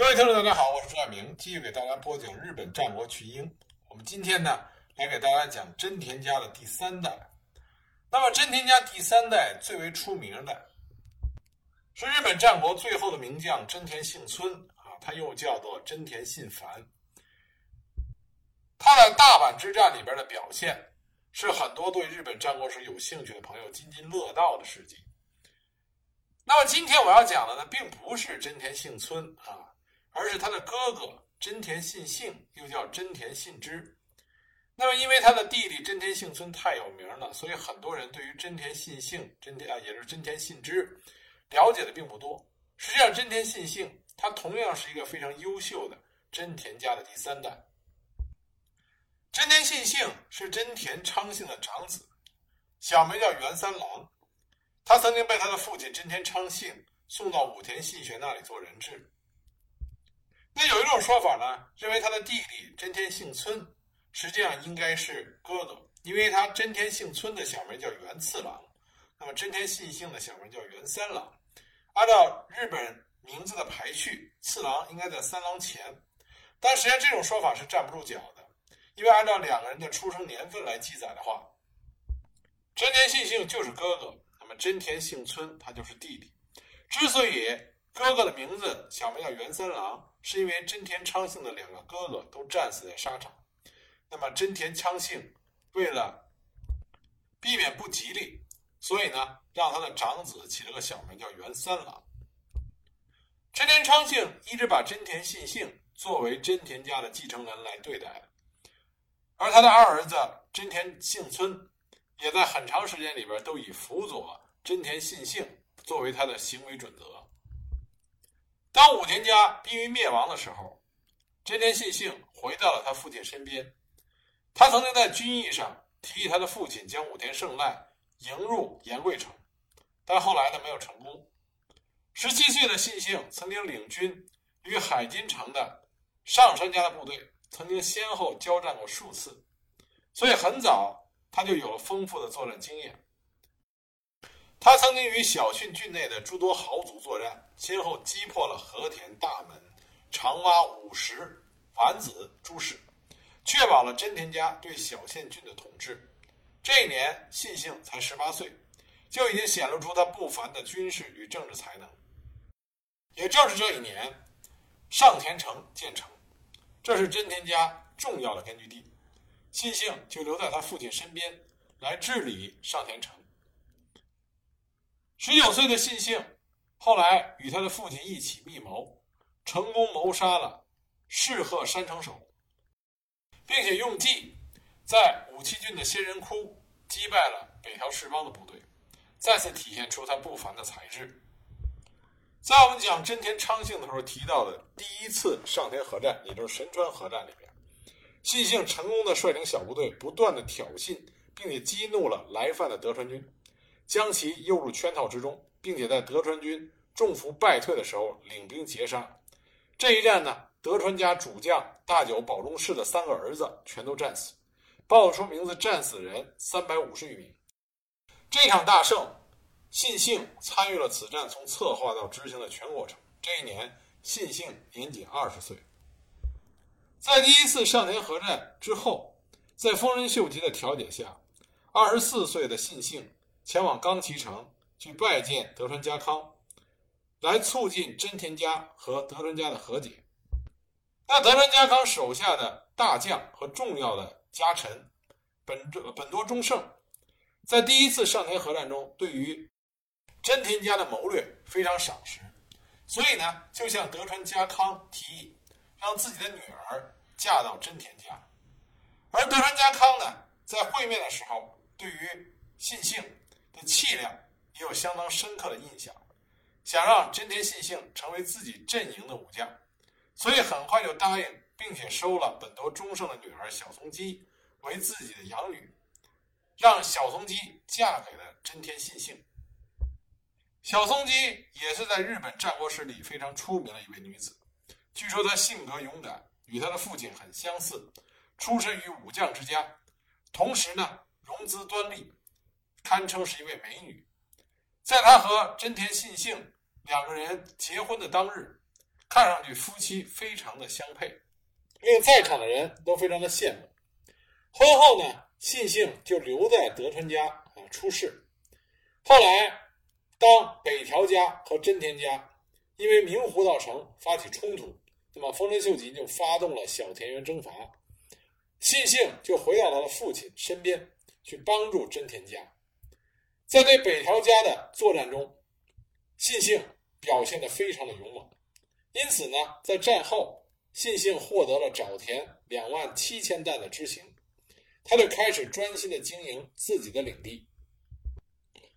各位听众，大家好，我是朱爱明，继续给大家播讲日本战国群英。我们今天呢，来给大家讲真田家的第三代。那么，真田家第三代最为出名的，是日本战国最后的名将真田幸村啊，他又叫做真田信繁。他在大阪之战里边的表现，是很多对日本战国史有兴趣的朋友津津乐道的事迹。那么，今天我要讲的呢，并不是真田幸村啊。而是他的哥哥真田信幸，又叫真田信之。那么，因为他的弟弟真田幸村太有名了，所以很多人对于真田信幸、真田啊，也是真田信之，了解的并不多。实际上，真田信幸他同样是一个非常优秀的真田家的第三代。真田信幸是真田昌幸的长子，小名叫元三郎。他曾经被他的父亲真田昌幸送到武田信玄那里做人质。那有一种说法呢，认为他的弟弟真田幸村实际上应该是哥哥，因为他真田幸村的小名叫元次郎，那么真田信幸的小名叫元三郎。按照日本名字的排序，次郎应该在三郎前，但实际上这种说法是站不住脚的，因为按照两个人的出生年份来记载的话，真田信幸就是哥哥，那么真田幸村他就是弟弟。之所以哥哥的名字小名叫元三郎。是因为真田昌幸的两个哥哥都战死在沙场，那么真田昌幸为了避免不吉利，所以呢，让他的长子起了个小名叫元三郎。真田昌幸一直把真田信幸作为真田家的继承人来对待，而他的二儿子真田幸村也在很长时间里边都以辅佐真田信幸作为他的行为准则。当武田家濒于灭亡的时候，真田信幸回到了他父亲身边。他曾经在军役上提议他的父亲将武田胜赖迎入岩贵城，但后来呢没有成功。十七岁的信幸曾经领军与海津城的上杉家的部队，曾经先后交战过数次，所以很早他就有了丰富的作战经验。他曾经与小训郡内的诸多豪族作战，先后击破了和田、大门、长洼、五石、丸子诸氏，确保了真田家对小县郡的统治。这一年，信幸才十八岁，就已经显露出他不凡的军事与政治才能。也正是这一年，上田城建成，这是真田家重要的根据地，信幸就留在他父亲身边，来治理上田城。十九岁的信幸，后来与他的父亲一起密谋，成功谋杀了世鹤山城守，并且用计在武器郡的仙人窟击败了北条氏邦的部队，再次体现出他不凡的才智。在我们讲真田昌幸的时候提到的第一次上田合战，也就是神川合战里边，信幸成功的率领小部队，不断的挑衅，并且激怒了来犯的德川军。将其诱入圈套之中，并且在德川军中伏败退的时候领兵截杀。这一战呢，德川家主将大久保中氏的三个儿子全都战死，报出名字战死人三百五十余名。这场大胜，信幸参与了此战从策划到执行的全过程。这一年，信幸年仅二十岁。在第一次上田合战之后，在丰臣秀吉的调解下，二十四岁的信幸。前往冈崎城去拜见德川家康，来促进真田家和德川家的和解。那德川家康手下的大将和重要的家臣本本多忠胜，在第一次上田合战中，对于真田家的谋略非常赏识，所以呢，就向德川家康提议，让自己的女儿嫁到真田家。而德川家康呢，在会面的时候，对于信幸。的气量也有相当深刻的印象，想让真田信幸成为自己阵营的武将，所以很快就答应，并且收了本多忠胜的女儿小松基为自己的养女，让小松基嫁给了真田信幸。小松基也是在日本战国史里非常出名的一位女子，据说她性格勇敢，与她的父亲很相似，出身于武将之家，同时呢，容姿端丽。堪称是一位美女，在她和真田信幸两个人结婚的当日，看上去夫妻非常的相配，令在场的人都非常的羡慕。婚后呢，信幸就留在德川家啊出仕。后来，当北条家和真田家因为明湖道城发起冲突，那么丰臣秀吉就发动了小田园征伐，信幸就回到他的父亲身边去帮助真田家。在对北条家的作战中，信幸表现得非常的勇猛。因此呢，在战后，信幸获得了沼田两万七千担的知行，他就开始专心的经营自己的领地。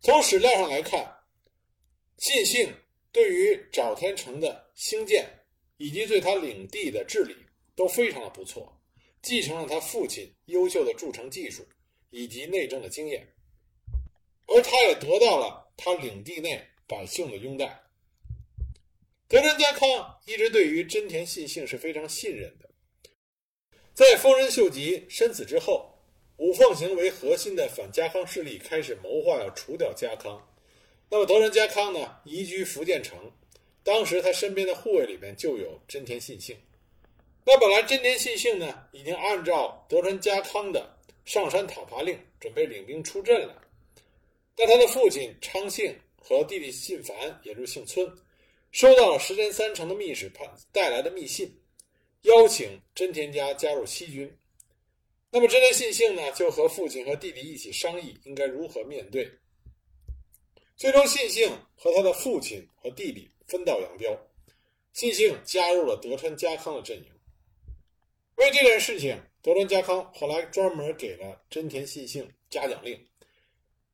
从史料上来看，信幸对于沼田城的兴建以及对他领地的治理都非常的不错，继承了他父亲优秀的筑城技术以及内政的经验，而他也得到了他领地内百姓的拥戴。德川家康一直对于真田信幸是非常信任的。在丰臣秀吉身死之后，五奉行为核心的反家康势力开始谋划要除掉家康。那么德川家康呢，移居福建城，当时他身边的护卫里面就有真田信幸。那本来真田信幸呢，已经按照德川家康的上山讨伐令，准备领兵出阵了。但他的父亲昌幸和弟弟信繁，也就是幸村。收到了石田三成的密使派带来的密信，邀请真田家加入西军。那么真田信幸呢，就和父亲和弟弟一起商议应该如何面对。最终，信幸和他的父亲和弟弟分道扬镳，信幸加入了德川家康的阵营。为这件事情，德川家康后来专门给了真田信幸嘉奖令，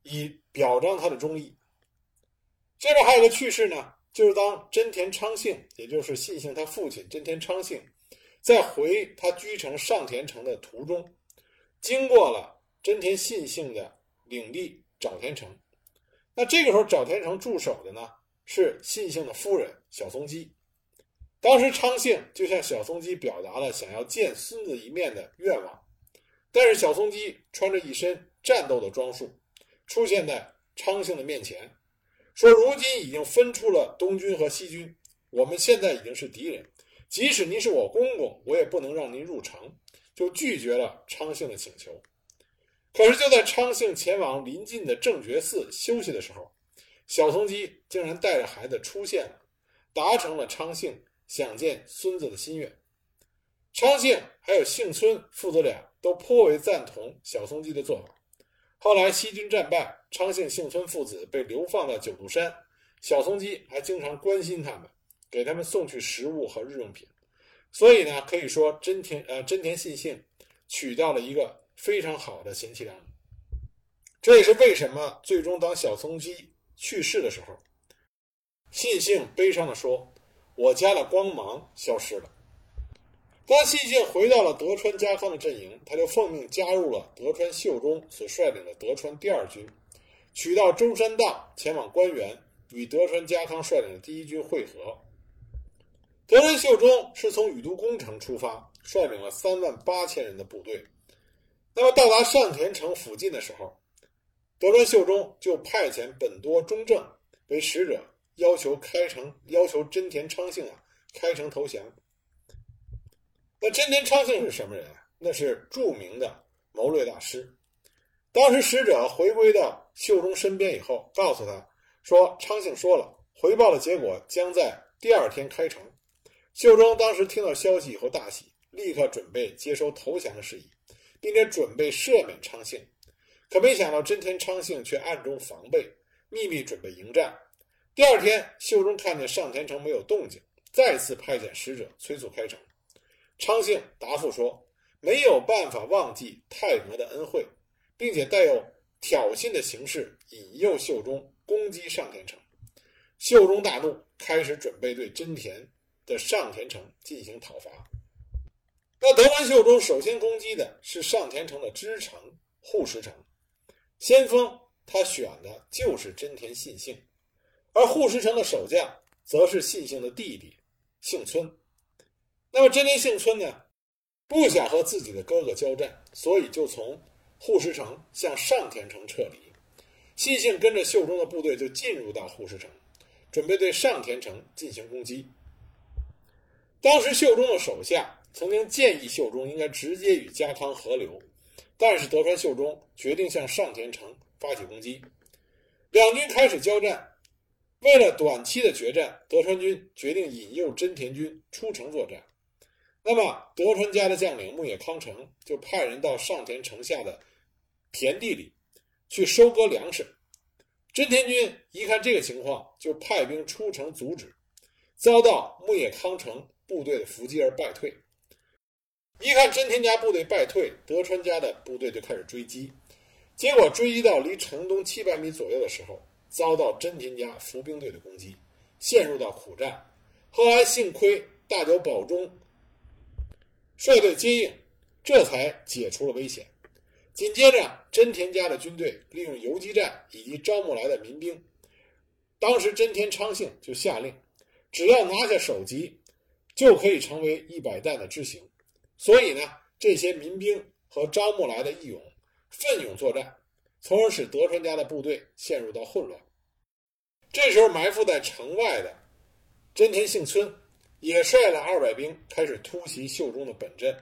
以表彰他的忠义。这边还有个趣事呢。就是当真田昌幸，也就是信幸他父亲真田昌幸，在回他居城上田城的途中，经过了真田信幸的领地沼田城。那这个时候，沼田城驻守的呢是信幸的夫人小松基。当时昌幸就向小松基表达了想要见孙子一面的愿望，但是小松基穿着一身战斗的装束，出现在昌幸的面前。说如今已经分出了东军和西军，我们现在已经是敌人。即使您是我公公，我也不能让您入城，就拒绝了昌幸的请求。可是就在昌幸前往临近的正觉寺休息的时候，小松基竟然带着孩子出现了，达成了昌幸想见孙子的心愿。昌幸还有幸村父子俩都颇为赞同小松基的做法。后来西军战败，昌幸、幸村父子被流放到九渡山。小松基还经常关心他们，给他们送去食物和日用品。所以呢，可以说真田呃真田信幸娶到了一个非常好的贤妻良母。这也是为什么最终当小松基去世的时候，信幸悲伤地说：“我家的光芒消失了。”当信幸回到了德川家康的阵营，他就奉命加入了德川秀忠所率领的德川第二军，取道中山道前往关原，与德川家康率领的第一军会合。德川秀忠是从宇都宫城出发，率领了三万八千人的部队。那么到达上田城附近的时候，德川秀忠就派遣本多忠正为使者，要求开城，要求真田昌幸啊开城投降。那真田昌幸是什么人？那是著名的谋略大师。当时使者回归到秀忠身边以后，告诉他说：“昌幸说了，回报的结果将在第二天开城。”秀忠当时听到消息以后大喜，立刻准备接收投降的事宜，并且准备赦免昌幸。可没想到真田昌幸却暗中防备，秘密准备迎战。第二天，秀忠看见上田城没有动静，再次派遣使者催促开城。昌幸答复说：“没有办法忘记太阁的恩惠，并且带有挑衅的形式引诱秀忠攻击上田城。”秀忠大怒，开始准备对真田的上田城进行讨伐。那德川秀忠首先攻击的是上田城的支城护石城，先锋他选的就是真田信幸，而护石城的守将则是信幸的弟弟幸村。那么真田幸村呢，不想和自己的哥哥交战，所以就从护石城向上田城撤离。信幸跟着秀忠的部队就进入到护石城，准备对上田城进行攻击。当时秀忠的手下曾经建议秀忠应该直接与家康合流，但是德川秀忠决定向上田城发起攻击，两军开始交战。为了短期的决战，德川军决定引诱真田军出城作战。那么，德川家的将领牧野康成就派人到上田城下的田地里去收割粮食。真田军一看这个情况，就派兵出城阻止，遭到牧野康成部队的伏击而败退。一看真田家部队败退，德川家的部队就开始追击。结果追击到离城东七百米左右的时候，遭到真田家伏兵队的攻击，陷入到苦战。后来幸亏大久保忠。率队接应，这才解除了危险。紧接着，真田家的军队利用游击战以及招募来的民兵，当时真田昌幸就下令，只要拿下首级，就可以成为一百弹的知行。所以呢，这些民兵和招募来的义勇奋勇作战，从而使德川家的部队陷入到混乱。这时候，埋伏在城外的真田幸村。也率了二百兵开始突袭秀忠的本阵。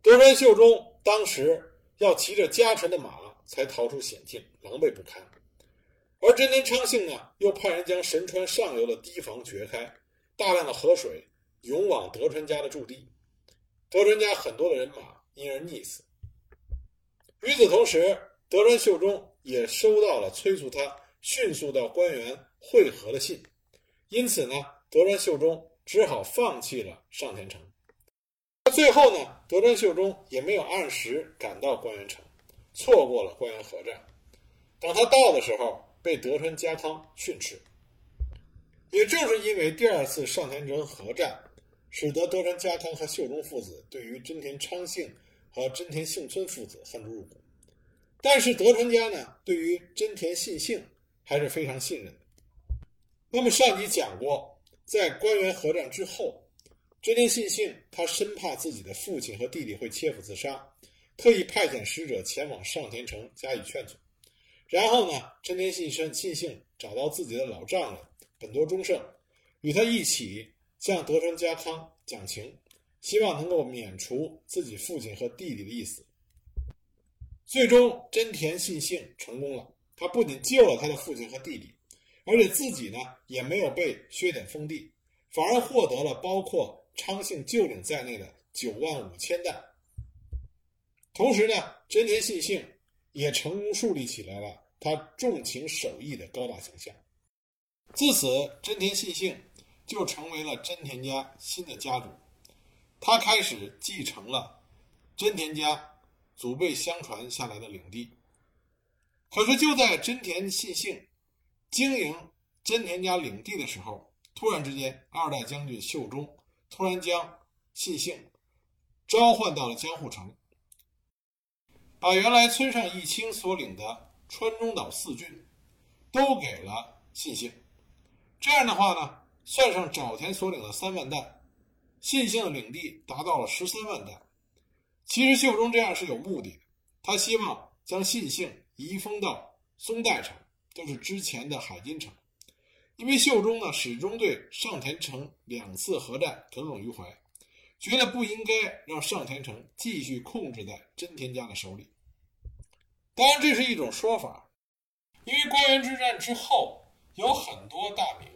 德川秀忠当时要骑着家臣的马才逃出险境，狼狈不堪。而真田昌幸呢，又派人将神川上游的堤防掘开，大量的河水涌往德川家的驻地，德川家很多的人马因而溺死。与此同时，德川秀忠也收到了催促他迅速到官员会合的信，因此呢。德川秀忠只好放弃了上田城。最后呢，德川秀忠也没有按时赶到关原城，错过了关原合战。等他到的时候，被德川家康训斥。也正是因为第二次上田城合战，使得德川家康和秀忠父子对于真田昌幸和真田幸村父子恨之入骨。但是德川家呢，对于真田信幸还是非常信任的。那么上集讲过。在官员合战之后，真田信幸他生怕自己的父亲和弟弟会切腹自杀，特意派遣使者前往上田城加以劝阻。然后呢，真田信胜信幸找到自己的老丈人本多忠胜，与他一起向德川家康讲情，希望能够免除自己父亲和弟弟的意思。最终，真田信幸成功了，他不仅救了他的父亲和弟弟。而且自己呢也没有被削减封地，反而获得了包括昌幸旧领在内的九万五千担。同时呢，真田信幸也成功树立起来了他重情守义的高大形象。自此，真田信幸就成为了真田家新的家主，他开始继承了真田家祖辈相传下来的领地。可是就在真田信幸。经营真田家领地的时候，突然之间，二代将军秀忠突然将信幸召唤到了江户城，把原来村上义清所领的川中岛四郡都给了信幸。这样的话呢，算上沼田所领的三万担，信幸的领地达到了十三万担。其实秀忠这样是有目的的，他希望将信幸移封到松代城。就是之前的海津城，因为秀忠呢始终对上田城两次合战耿耿于怀，觉得不应该让上田城继续控制在真田家的手里。当然，这是一种说法，因为关原之战之后，有很多大名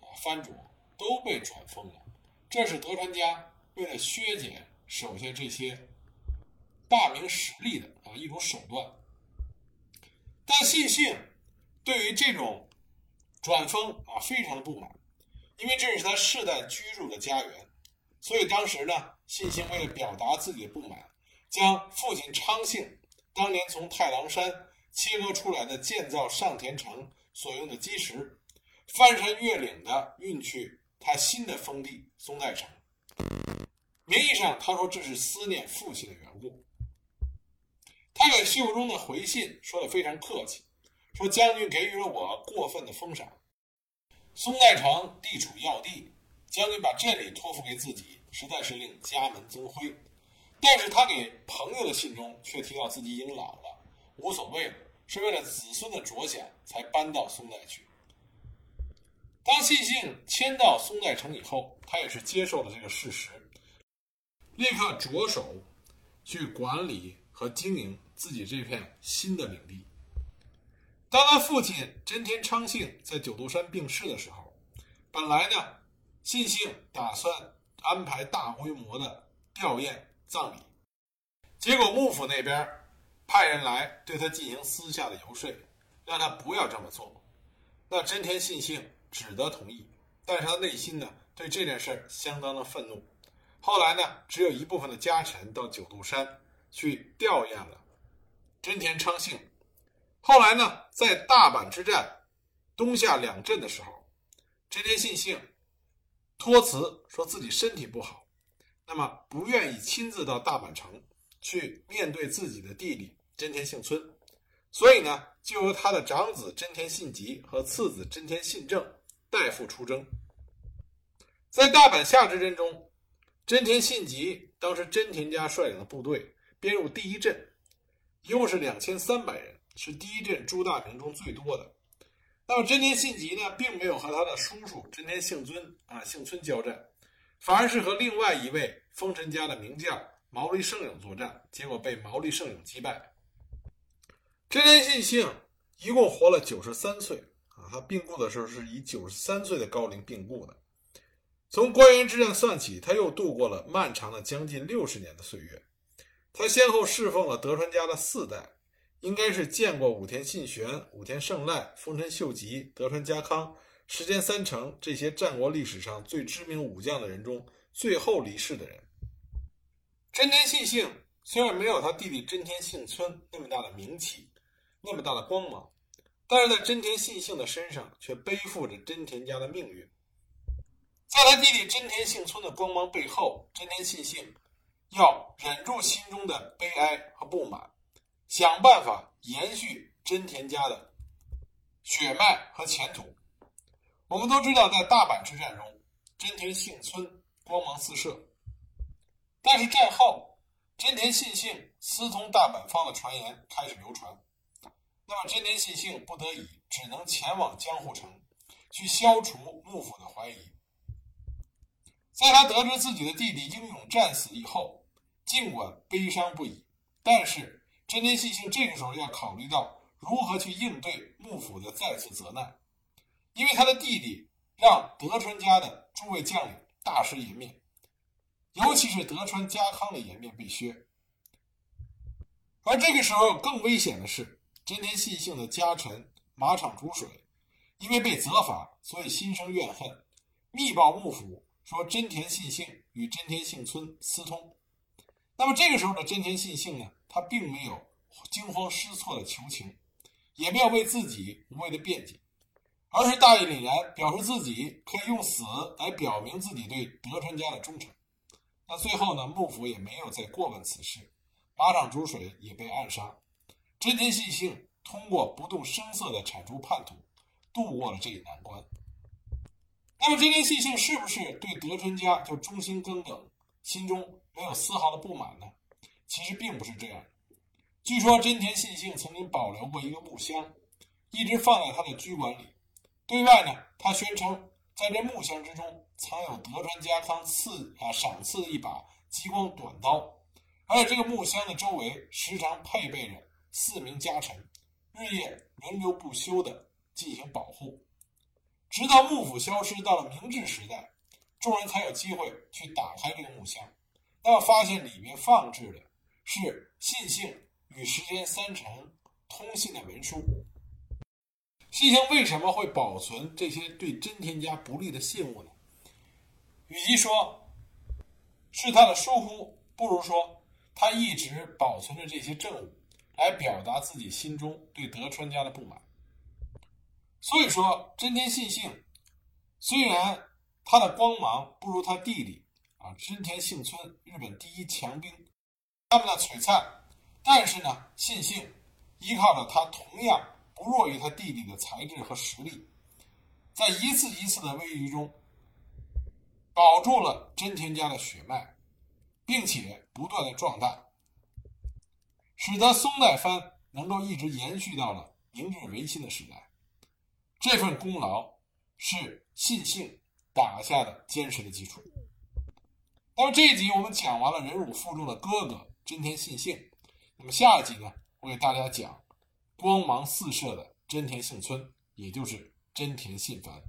啊藩主都被传封了，这是德川家为了削减手下这些大名实力的啊一种手段。但信幸。对于这种转封啊，非常的不满，因为这是他世代居住的家园，所以当时呢，信兴为了表达自己的不满，将父亲昌幸当年从太郎山切割出来的建造上田城所用的基石，翻山越岭的运去他新的封地松代城。名义上他说这是思念父亲的缘故。他给秀忠的回信说的非常客气。说将军给予了我过分的封赏，松代城地处要地，将军把这里托付给自己，实在是令家门增辉。但是他给朋友的信中却提到自己已经老了，无所谓了，是为了子孙的着想才搬到松代去。当信信迁到松代城以后，他也是接受了这个事实，立刻着手去管理和经营自己这片新的领地。当他父亲真田昌幸在九度山病逝的时候，本来呢，信幸打算安排大规模的吊唁葬礼，结果幕府那边派人来对他进行私下的游说，让他不要这么做。那真田信幸只得同意，但是他内心呢对这件事相当的愤怒。后来呢，只有一部分的家臣到九度山去吊唁了真田昌幸。后来呢，在大阪之战东夏两镇的时候，真田信幸托辞说自己身体不好，那么不愿意亲自到大阪城去面对自己的弟弟真田幸村，所以呢，就由他的长子真田信吉和次子真田信正代父出征。在大阪夏之阵中，真田信吉当时真田家率领的部队编入第一阵，一共是两千三百人。是第一阵朱大名中最多的。那么真田信吉呢，并没有和他的叔叔真田幸尊啊幸村交战，反而是和另外一位丰臣家的名将毛利胜永作战，结果被毛利胜永击败。真田信幸一共活了九十三岁啊，他病故的时候是以九十三岁的高龄病故的。从关原之战算起，他又度过了漫长的将近六十年的岁月。他先后侍奉了德川家的四代。应该是见过武田信玄、武田胜赖、丰臣秀吉、德川家康、石田三成这些战国历史上最知名武将的人中最后离世的人。真田信幸虽然没有他弟弟真田幸村那么大的名气、那么大的光芒，但是在真田信幸的身上却背负着真田家的命运。在他弟弟真田幸村的光芒背后，真田信幸要忍住心中的悲哀和不满。想办法延续真田家的血脉和前途。我们都知道，在大阪之战中，真田幸村光芒四射。但是战后，真田信幸私通大阪方的传言开始流传。那么，真田信幸不得已只能前往江户城，去消除幕府的怀疑。在他得知自己的弟弟英勇战死以后，尽管悲伤不已，但是。真田信幸这个时候要考虑到如何去应对幕府的再次责难，因为他的弟弟让德川家的诸位将领大失颜面，尤其是德川家康的颜面被削。而这个时候更危险的是，真田信幸的家臣马场竹水，因为被责罚，所以心生怨恨，密报幕府说真田信幸与真田幸村私通。那么这个时候的真田信幸呢？他并没有惊慌失措的求情，也没有为自己无谓的辩解，而是大义凛然，表示自己可以用死来表明自己对德川家的忠诚。那最后呢，幕府也没有再过问此事，马场竹水也被暗杀，真田信幸通过不动声色的铲除叛徒，度过了这一难关。那么真田信幸是不是对德川家就忠心耿耿，心中没有丝毫的不满呢？其实并不是这样。据说真田信幸曾经保留过一个木箱，一直放在他的居馆里。对外呢，他宣称在这木箱之中藏有德川家康赐啊赏赐的一把激光短刀，而且这个木箱的周围时常配备着四名家臣，日夜轮流不休地进行保护。直到幕府消失，到了明治时代，众人才有机会去打开这个木箱，那么发现里面放置的。是信幸与石田三成通信的文书。信幸为什么会保存这些对真田家不利的信物呢？与其说是他的疏忽，不如说他一直保存着这些证物，来表达自己心中对德川家的不满。所以说，真田信幸虽然他的光芒不如他弟弟啊真田幸村日本第一强兵。他们的璀璨，但是呢，信幸依靠着他同样不弱于他弟弟的才智和实力，在一次一次的危机中，保住了真田家的血脉，并且不断的壮大，使得松代藩能够一直延续到了明治维新的时代。这份功劳是信姓打下的坚实的基础。那么这一集我们讲完了忍辱负重的哥哥真田信幸，那么下一集呢，我给大家讲光芒四射的真田幸村，也就是真田信繁。